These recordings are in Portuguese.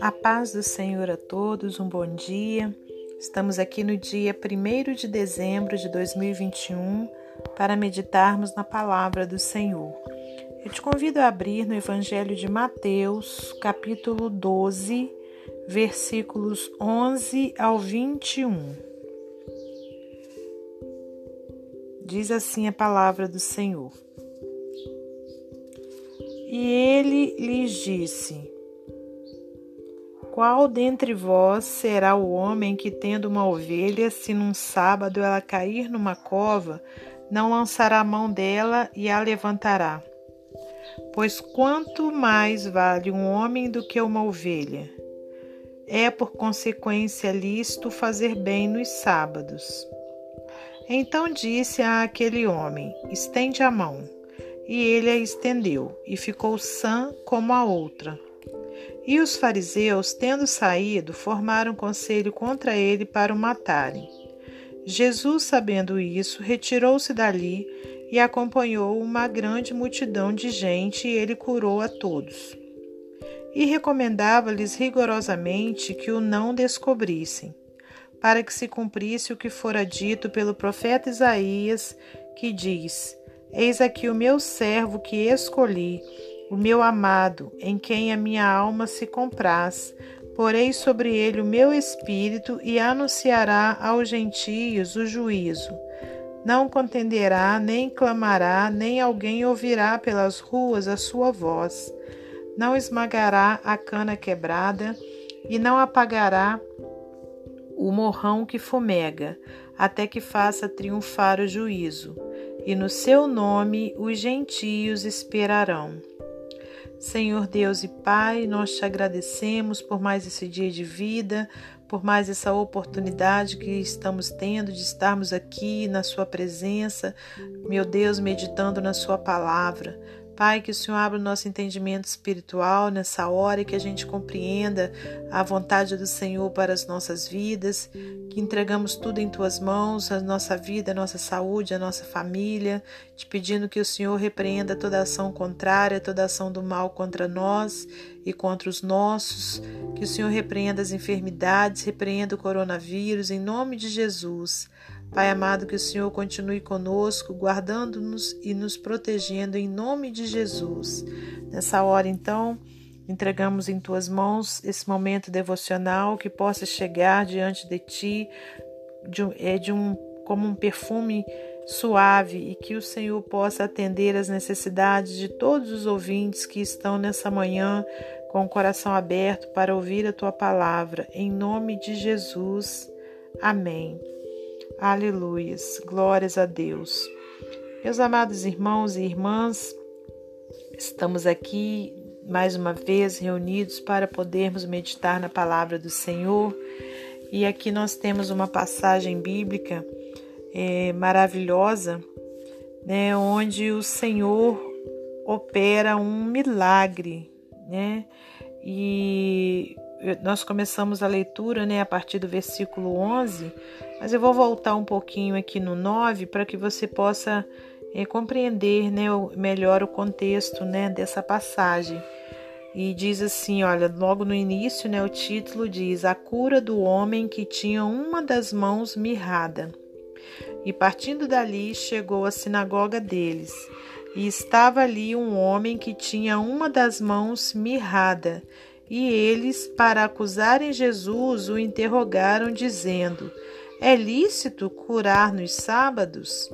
A paz do Senhor a todos, um bom dia. Estamos aqui no dia 1 de dezembro de 2021 para meditarmos na palavra do Senhor. Eu te convido a abrir no Evangelho de Mateus, capítulo 12, versículos 11 ao 21. Diz assim a palavra do Senhor. E ele lhes disse: qual dentre vós será o homem que, tendo uma ovelha, se num sábado ela cair numa cova, não lançará a mão dela e a levantará? Pois quanto mais vale um homem do que uma ovelha? É por consequência lícito fazer bem nos sábados. Então disse a aquele homem: Estende a mão. E ele a estendeu, e ficou sã como a outra. E os fariseus, tendo saído, formaram conselho contra ele para o matarem. Jesus, sabendo isso, retirou-se dali e acompanhou uma grande multidão de gente, e ele curou a todos. E recomendava-lhes rigorosamente que o não descobrissem, para que se cumprisse o que fora dito pelo profeta Isaías, que diz: Eis aqui o meu servo que escolhi o meu amado, em quem a minha alma se compraz. Porei sobre ele o meu espírito e anunciará aos gentios o juízo. Não contenderá, nem clamará, nem alguém ouvirá pelas ruas a sua voz. Não esmagará a cana quebrada e não apagará o morrão que fumega, até que faça triunfar o juízo. E no seu nome os gentios esperarão. Senhor Deus e Pai, nós te agradecemos por mais esse dia de vida, por mais essa oportunidade que estamos tendo de estarmos aqui na Sua presença, meu Deus, meditando na Sua palavra. Pai, que o Senhor abra o nosso entendimento espiritual nessa hora e que a gente compreenda a vontade do Senhor para as nossas vidas, que entregamos tudo em tuas mãos, a nossa vida, a nossa saúde, a nossa família, te pedindo que o Senhor repreenda toda ação contrária, toda ação do mal contra nós e contra os nossos, que o Senhor repreenda as enfermidades, repreenda o coronavírus, em nome de Jesus. Pai amado, que o Senhor continue conosco, guardando-nos e nos protegendo em nome de Jesus. Nessa hora, então, entregamos em tuas mãos esse momento devocional que possa chegar diante de ti de, é de um como um perfume suave e que o Senhor possa atender as necessidades de todos os ouvintes que estão nessa manhã com o coração aberto para ouvir a tua palavra. Em nome de Jesus. Amém. Aleluias, glórias a Deus. Meus amados irmãos e irmãs, estamos aqui mais uma vez reunidos para podermos meditar na palavra do Senhor. E aqui nós temos uma passagem bíblica é, maravilhosa, né, onde o Senhor opera um milagre, né? E nós começamos a leitura, né, a partir do versículo 11 mas eu vou voltar um pouquinho aqui no 9 para que você possa é, compreender né, melhor o contexto né, dessa passagem. E diz assim: olha, logo no início, né, o título diz: A cura do homem que tinha uma das mãos mirrada. E partindo dali, chegou à sinagoga deles. E estava ali um homem que tinha uma das mãos mirrada. E eles, para acusarem Jesus, o interrogaram, dizendo: é lícito curar nos sábados?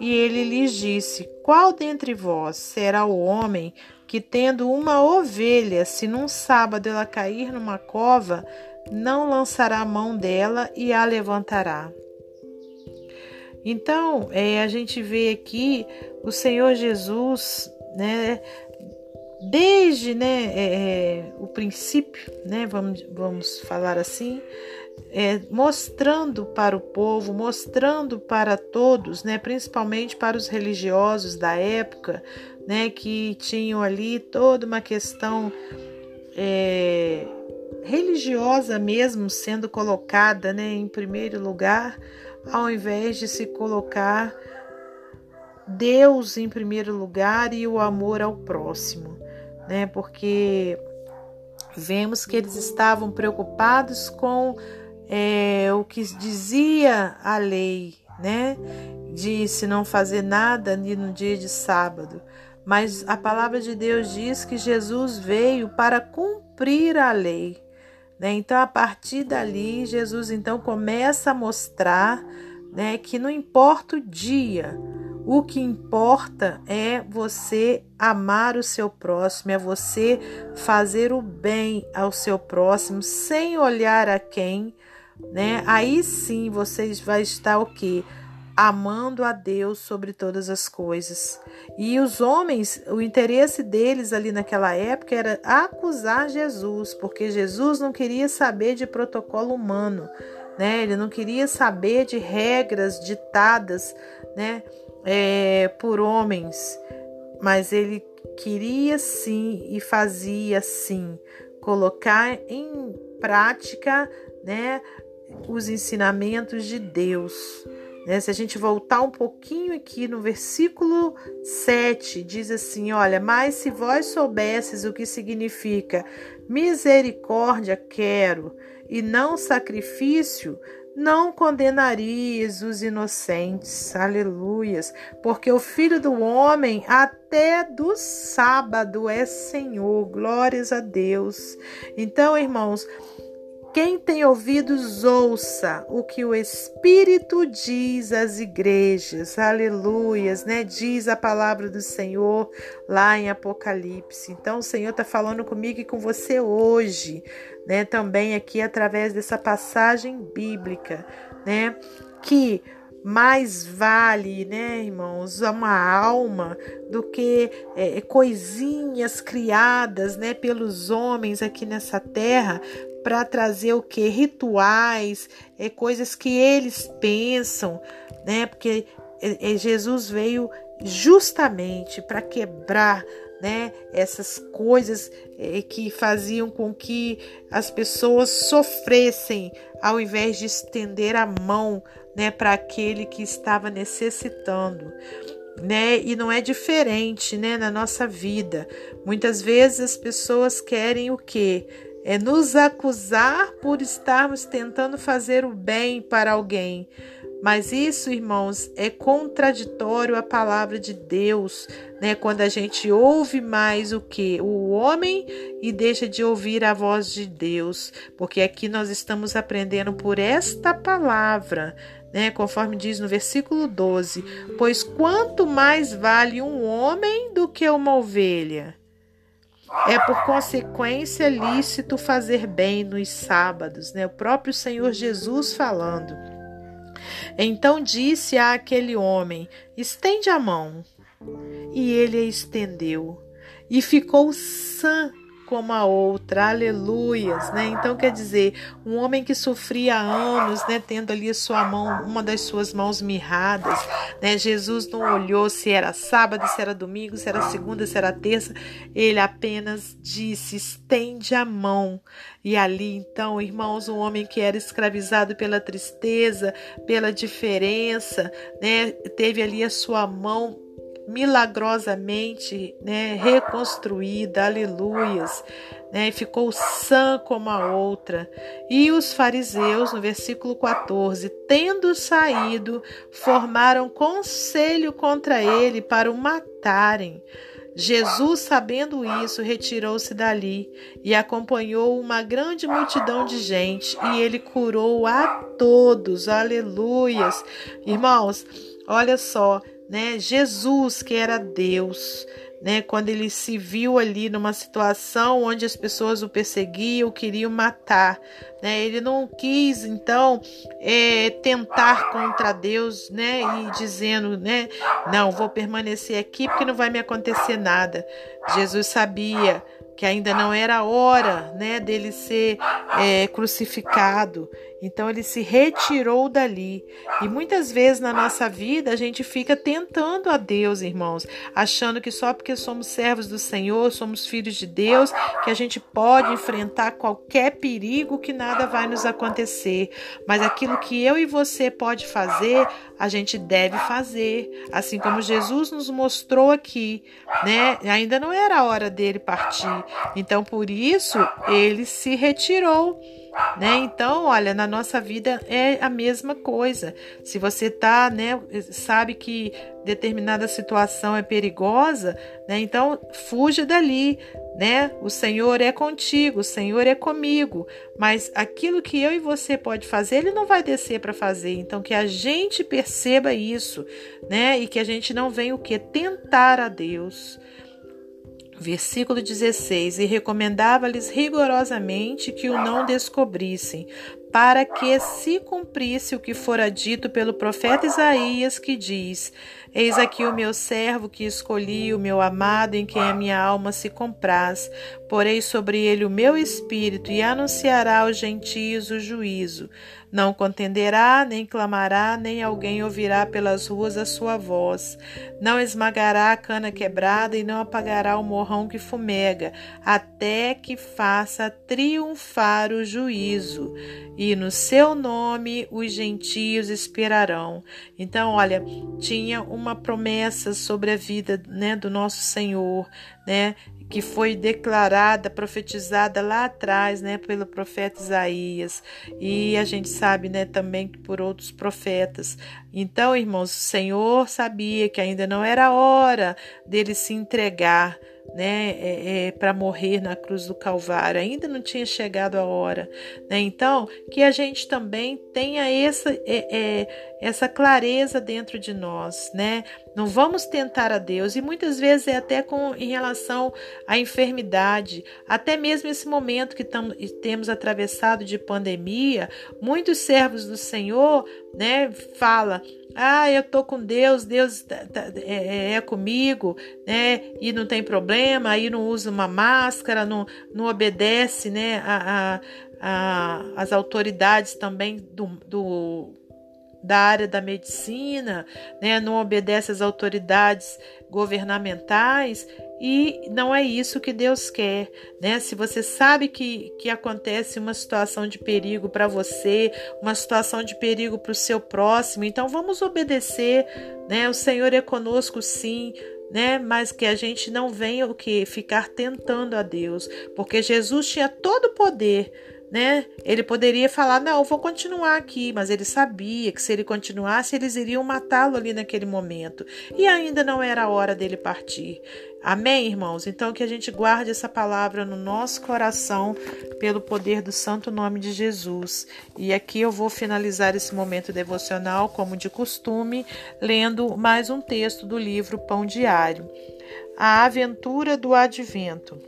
E ele lhes disse: Qual dentre vós será o homem que, tendo uma ovelha, se num sábado ela cair numa cova, não lançará a mão dela e a levantará? Então, é, a gente vê aqui o Senhor Jesus, né, desde né, é, é o princípio, né, vamos, vamos falar assim, é, mostrando para o povo, mostrando para todos, né, principalmente para os religiosos da época, né, que tinham ali toda uma questão é, religiosa mesmo sendo colocada né, em primeiro lugar, ao invés de se colocar Deus em primeiro lugar e o amor ao próximo, né? Porque vemos que eles estavam preocupados com é, o que dizia a lei, né? De se não fazer nada no dia de sábado. Mas a palavra de Deus diz que Jesus veio para cumprir a lei. Né? Então, a partir dali, Jesus então começa a mostrar né, que não importa o dia, o que importa é você amar o seu próximo, é você fazer o bem ao seu próximo sem olhar a quem, né? Aí sim você vai estar o quê? amando a Deus sobre todas as coisas. E os homens, o interesse deles ali naquela época era acusar Jesus, porque Jesus não queria saber de protocolo humano, né? Ele não queria saber de regras ditadas, né, é, por homens, mas ele queria sim e fazia sim colocar em prática, né, os ensinamentos de Deus. Né? Se a gente voltar um pouquinho aqui no versículo 7, diz assim: Olha, mas se vós soubesses o que significa misericórdia quero e não sacrifício, não condenarias os inocentes. Aleluias. Porque o filho do homem até do sábado é Senhor. Glórias a Deus. Então, irmãos, quem tem ouvidos, ouça o que o Espírito diz às igrejas. Aleluias, né? Diz a palavra do Senhor lá em Apocalipse. Então, o Senhor está falando comigo e com você hoje, né? Também aqui através dessa passagem bíblica, né? Que mais vale, né, irmãos, uma alma do que é, coisinhas criadas, né, pelos homens aqui nessa terra para trazer o que rituais, é coisas que eles pensam, né? Porque é, é, Jesus veio justamente para quebrar né, essas coisas é, que faziam com que as pessoas sofressem ao invés de estender a mão né, para aquele que estava necessitando. Né? E não é diferente, né, na nossa vida. Muitas vezes as pessoas querem o quê? É nos acusar por estarmos tentando fazer o bem para alguém. Mas isso, irmãos, é contraditório à palavra de Deus, né? Quando a gente ouve mais o que? O homem e deixa de ouvir a voz de Deus, porque aqui nós estamos aprendendo por esta palavra, né? Conforme diz no versículo 12: Pois quanto mais vale um homem do que uma ovelha? É por consequência lícito fazer bem nos sábados, né? O próprio Senhor Jesus falando. Então disse a aquele homem: Estende a mão. E ele a estendeu, e ficou sã como a outra, aleluias, né? Então quer dizer, um homem que sofria anos, né, tendo ali a sua mão, uma das suas mãos mirradas, né? Jesus não olhou se era sábado, se era domingo, se era segunda, se era terça, ele apenas disse: "Estende a mão". E ali, então, irmãos, um homem que era escravizado pela tristeza, pela diferença, né, teve ali a sua mão milagrosamente né, reconstruída, aleluias, né, ficou sã como a outra. E os fariseus, no versículo 14, tendo saído, formaram conselho contra ele para o matarem. Jesus, sabendo isso, retirou-se dali e acompanhou uma grande multidão de gente, e ele curou a todos. Aleluias. Irmãos, olha só, né? Jesus, que era Deus, né? Quando ele se viu ali numa situação onde as pessoas o perseguiam, queriam matar, né? Ele não quis então é, tentar contra Deus, né? E dizendo, né? Não, vou permanecer aqui porque não vai me acontecer nada. Jesus sabia que ainda não era hora, né? Dele ser é, crucificado Então ele se retirou dali. E muitas vezes na nossa vida a gente fica tentando a Deus, irmãos, achando que só porque somos servos do Senhor, somos filhos de Deus, que a gente pode enfrentar qualquer perigo que nada vai nos acontecer. Mas aquilo que eu e você pode fazer, a gente deve fazer, assim como Jesus nos mostrou aqui, né? Ainda não era a hora dele partir. Então por isso ele se retirou. Né? Então, olha, na nossa vida é a mesma coisa. Se você tá, né, sabe que determinada situação é perigosa, né? Então, fuja dali, né? O Senhor é contigo, o Senhor é comigo, mas aquilo que eu e você pode fazer, ele não vai descer para fazer. Então, que a gente perceba isso, né? E que a gente não venha o que tentar a Deus. Versículo 16: E recomendava-lhes rigorosamente que o não descobrissem, para que se cumprisse o que fora dito pelo profeta Isaías, que diz: Eis aqui o meu servo que escolhi, o meu amado, em quem a minha alma se compraz. Porei sobre ele o meu espírito e anunciará aos gentios o juízo. Não contenderá, nem clamará, nem alguém ouvirá pelas ruas a sua voz. Não esmagará a cana quebrada e não apagará o morrão que fumega, até que faça triunfar o juízo. E no seu nome os gentios esperarão. Então, olha, tinha uma promessa sobre a vida né, do nosso Senhor, né? Que foi declarada, profetizada lá atrás, né, pelo profeta Isaías, e a gente sabe, né, também por outros profetas. Então, irmãos, o Senhor sabia que ainda não era hora dele se entregar, né, é, é, para morrer na cruz do Calvário. Ainda não tinha chegado a hora. Né? Então, que a gente também tenha essa, é, é, essa clareza dentro de nós. Né? Não vamos tentar a Deus. E muitas vezes é até com, em relação à enfermidade. Até mesmo esse momento que tam, temos atravessado de pandemia, muitos servos do Senhor né, fala ah, eu tô com Deus, Deus tá, tá, é, é, é, comigo, né? E não tem problema, aí não usa uma máscara, não, não obedece, né? A, a, a, as autoridades também do, do da área da medicina, né, não obedece às autoridades governamentais e não é isso que Deus quer, né? Se você sabe que, que acontece uma situação de perigo para você, uma situação de perigo para o seu próximo, então vamos obedecer, né? O Senhor é conosco sim, né? Mas que a gente não venha o que ficar tentando a Deus, porque Jesus tinha todo o poder né? Ele poderia falar: "Não, vou continuar aqui", mas ele sabia que se ele continuasse, eles iriam matá-lo ali naquele momento. E ainda não era a hora dele partir. Amém, irmãos? Então que a gente guarde essa palavra no nosso coração pelo poder do santo nome de Jesus. E aqui eu vou finalizar esse momento devocional, como de costume, lendo mais um texto do livro Pão Diário. A aventura do advento.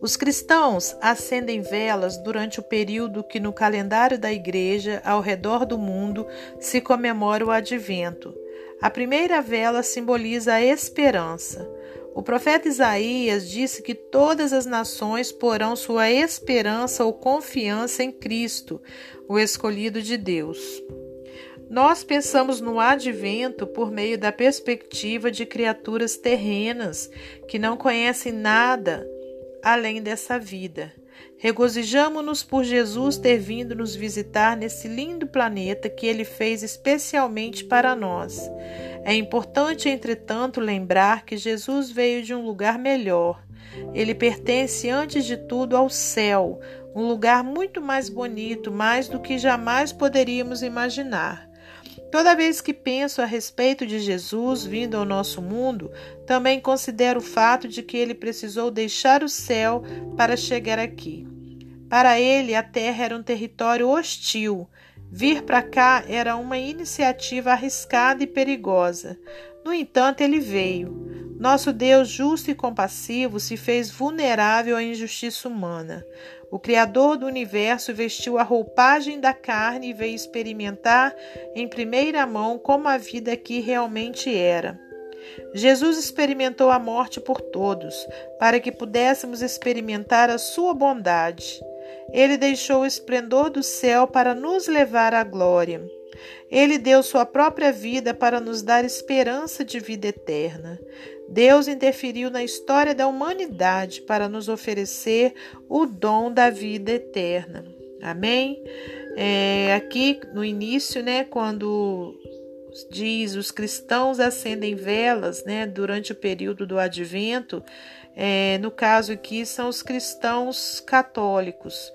Os cristãos acendem velas durante o período que no calendário da Igreja ao redor do mundo se comemora o Advento. A primeira vela simboliza a esperança. O profeta Isaías disse que todas as nações porão sua esperança ou confiança em Cristo, o escolhido de Deus. Nós pensamos no advento por meio da perspectiva de criaturas terrenas que não conhecem nada além dessa vida. Regozijamo-nos por Jesus ter vindo nos visitar nesse lindo planeta que ele fez especialmente para nós. É importante, entretanto, lembrar que Jesus veio de um lugar melhor. Ele pertence, antes de tudo, ao céu, um lugar muito mais bonito, mais do que jamais poderíamos imaginar. Toda vez que penso a respeito de Jesus vindo ao nosso mundo, também considero o fato de que ele precisou deixar o céu para chegar aqui. Para ele, a terra era um território hostil. Vir para cá era uma iniciativa arriscada e perigosa. No entanto, ele veio. Nosso Deus justo e compassivo se fez vulnerável à injustiça humana. O Criador do universo vestiu a roupagem da carne e veio experimentar em primeira mão como a vida aqui realmente era. Jesus experimentou a morte por todos, para que pudéssemos experimentar a sua bondade. Ele deixou o esplendor do céu para nos levar à glória. Ele deu sua própria vida para nos dar esperança de vida eterna. Deus interferiu na história da humanidade para nos oferecer o dom da vida eterna. Amém? É, aqui no início, né, quando diz os cristãos acendem velas, né, durante o período do Advento, é, no caso aqui são os cristãos católicos,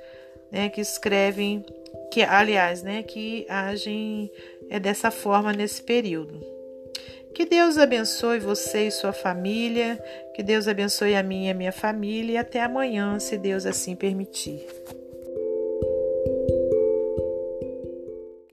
né, que escrevem, que aliás, né, que agem é dessa forma nesse período. Que Deus abençoe você e sua família, que Deus abençoe a mim e a minha família e até amanhã, se Deus assim permitir.